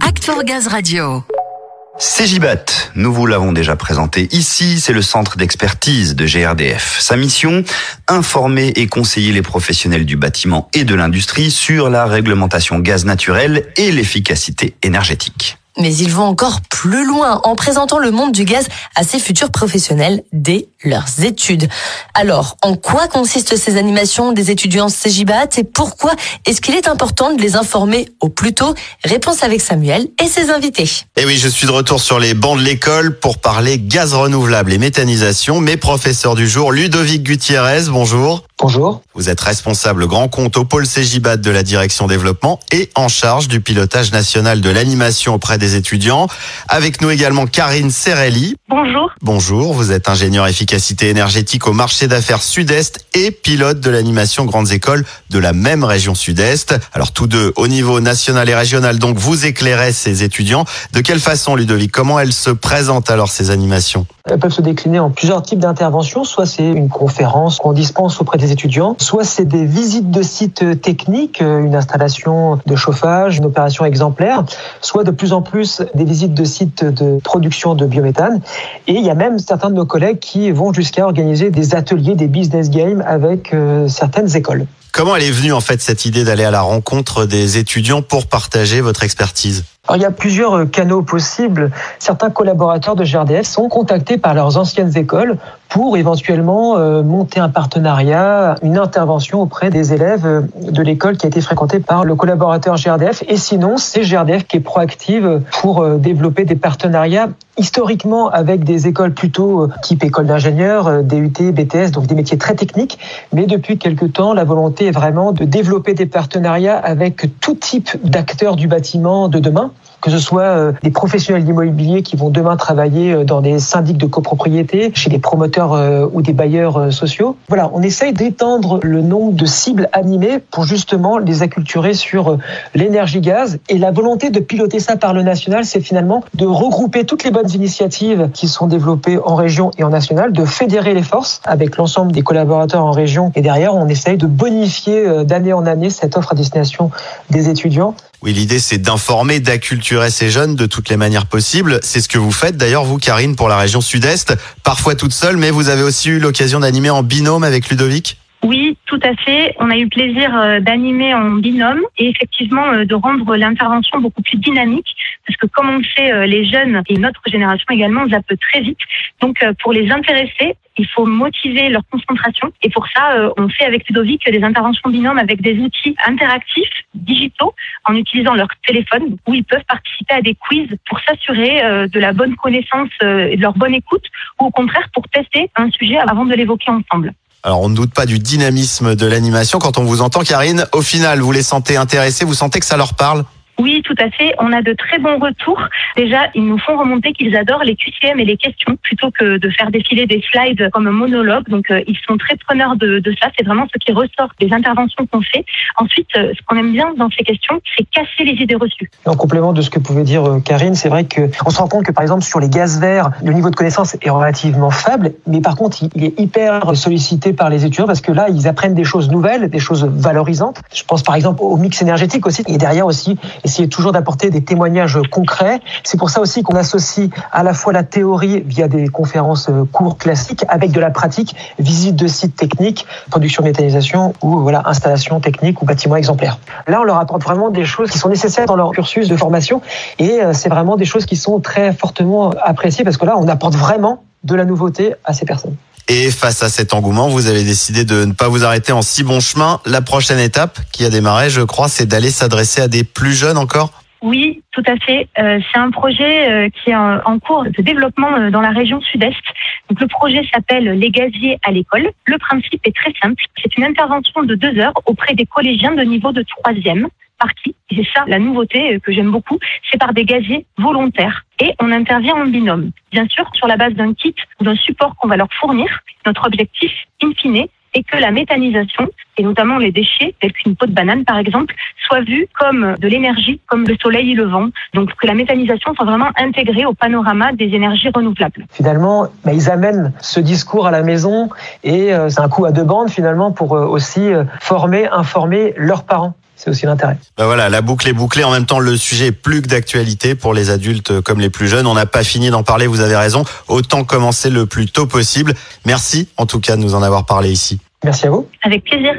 Act Gaz Radio. Cegibat, nous vous l'avons déjà présenté ici, c'est le centre d'expertise de GRDF. Sa mission, informer et conseiller les professionnels du bâtiment et de l'industrie sur la réglementation gaz naturel et l'efficacité énergétique. Mais ils vont encore plus loin en présentant le monde du gaz à ses futurs professionnels dès leurs études. Alors, en quoi consistent ces animations des étudiants Cégibat et pourquoi est-ce qu'il est important de les informer au plus tôt? Réponse avec Samuel et ses invités. Et eh oui, je suis de retour sur les bancs de l'école pour parler gaz renouvelable et méthanisation. Mes professeurs du jour, Ludovic Gutiérrez, bonjour. Bonjour. Vous êtes responsable grand compte au pôle Cégibat de la direction développement et en charge du pilotage national de l'animation auprès des étudiants. Avec nous également Karine Serelli. Bonjour. Bonjour, vous êtes ingénieur efficacité énergétique au marché d'affaires Sud-Est et pilote de l'animation grandes écoles de la même région Sud-Est. Alors tous deux au niveau national et régional, donc vous éclairez ces étudiants. De quelle façon Ludovic Comment elles se présentent alors ces animations? Elles peuvent se décliner en plusieurs types d'interventions. Soit c'est une conférence qu'on dispense auprès des étudiants, soit c'est des visites de sites techniques, euh, une installation de chauffage, une opération exemplaire, soit de plus en plus des visites de sites de production de biométhane. Et il y a même certains de nos collègues qui vont jusqu'à organiser des ateliers, des business games avec euh, certaines écoles. Comment elle est venue en fait cette idée d'aller à la rencontre des étudiants pour partager votre expertise? Alors, il y a plusieurs euh, canaux possibles. Certains collaborateurs de GRDF sont contactés par leurs anciennes écoles pour éventuellement euh, monter un partenariat, une intervention auprès des élèves euh, de l'école qui a été fréquentée par le collaborateur GRDF. Et sinon, c'est GRDF qui est proactive pour développer des partenariats historiquement avec des écoles plutôt type école d'ingénieurs, DUT, BTS, donc des métiers très techniques. Mais depuis quelques temps, la volonté est vraiment de développer des partenariats avec tout type d'acteurs du bâtiment de demain que ce soit euh, des professionnels d'immobilier qui vont demain travailler euh, dans des syndics de copropriété, chez des promoteurs euh, ou des bailleurs sociaux. Voilà, on essaye d'étendre le nombre de cibles animées pour justement les acculturer sur l'énergie gaz. Et la volonté de piloter ça par le national, c'est finalement de regrouper toutes les bonnes initiatives qui sont développées en région et en national, de fédérer les forces avec l'ensemble des collaborateurs en région. Et derrière, on essaye de bonifier d'année en année cette offre à destination des étudiants oui, l'idée c'est d'informer, d'acculturer ces jeunes de toutes les manières possibles. C'est ce que vous faites d'ailleurs, vous, Karine, pour la région sud-est, parfois toute seule, mais vous avez aussi eu l'occasion d'animer en binôme avec Ludovic? Oui, tout à fait. On a eu plaisir euh, d'animer en binôme et effectivement euh, de rendre l'intervention beaucoup plus dynamique parce que comme on le sait, euh, les jeunes et notre génération également zappent très vite. Donc pour les intéresser, il faut motiver leur concentration et pour ça, on fait avec Ludovic des interventions binôme avec des outils interactifs, digitaux, en utilisant leur téléphone où ils peuvent participer à des quiz pour s'assurer de la bonne connaissance et de leur bonne écoute ou au contraire pour tester un sujet avant de l'évoquer ensemble. Alors on ne doute pas du dynamisme de l'animation quand on vous entend Karine. Au final, vous les sentez intéressés, vous sentez que ça leur parle oui, tout à fait. On a de très bons retours. Déjà, ils nous font remonter qu'ils adorent les QCM et les questions plutôt que de faire défiler des slides comme un monologue. Donc, euh, ils sont très preneurs de, ça. C'est vraiment ce qui ressort des interventions qu'on fait. Ensuite, euh, ce qu'on aime bien dans ces questions, c'est casser les idées reçues. En complément de ce que pouvait dire euh, Karine, c'est vrai qu'on se rend compte que, par exemple, sur les gaz verts, le niveau de connaissance est relativement faible. Mais par contre, il est hyper sollicité par les étudiants parce que là, ils apprennent des choses nouvelles, des choses valorisantes. Je pense, par exemple, au mix énergétique aussi. Et derrière aussi, essayer toujours d'apporter des témoignages concrets. C'est pour ça aussi qu'on associe à la fois la théorie via des conférences euh, courtes classiques avec de la pratique, visite de sites techniques, production méthanisation ou voilà installation technique ou bâtiment exemplaire. Là, on leur apporte vraiment des choses qui sont nécessaires dans leur cursus de formation et euh, c'est vraiment des choses qui sont très fortement appréciées parce que là, on apporte vraiment de la nouveauté à ces personnes. Et face à cet engouement, vous avez décidé de ne pas vous arrêter en si bon chemin. La prochaine étape qui a démarré, je crois, c'est d'aller s'adresser à des plus jeunes encore oui, tout à fait. Euh, c'est un projet euh, qui est en, cours de développement euh, dans la région sud-est. Donc le projet s'appelle Les gaziers à l'école. Le principe est très simple. C'est une intervention de deux heures auprès des collégiens de niveau de troisième par qui c'est ça la nouveauté que j'aime beaucoup, c'est par des gaziers volontaires. Et on intervient en binôme. Bien sûr, sur la base d'un kit ou d'un support qu'on va leur fournir. Notre objectif, in fine, est que la méthanisation, et notamment les déchets, tels qu'une peau de banane par exemple, soient vus comme de l'énergie, comme le soleil et le vent. Donc que la méthanisation soit vraiment intégrée au panorama des énergies renouvelables. Finalement, bah, ils amènent ce discours à la maison et euh, c'est un coup à deux bandes finalement pour euh, aussi euh, former, informer leurs parents. C'est aussi l'intérêt. Ben voilà, la boucle est bouclée. En même temps, le sujet est plus que d'actualité pour les adultes comme les plus jeunes. On n'a pas fini d'en parler, vous avez raison. Autant commencer le plus tôt possible. Merci en tout cas de nous en avoir parlé ici. Merci à vous. Avec plaisir.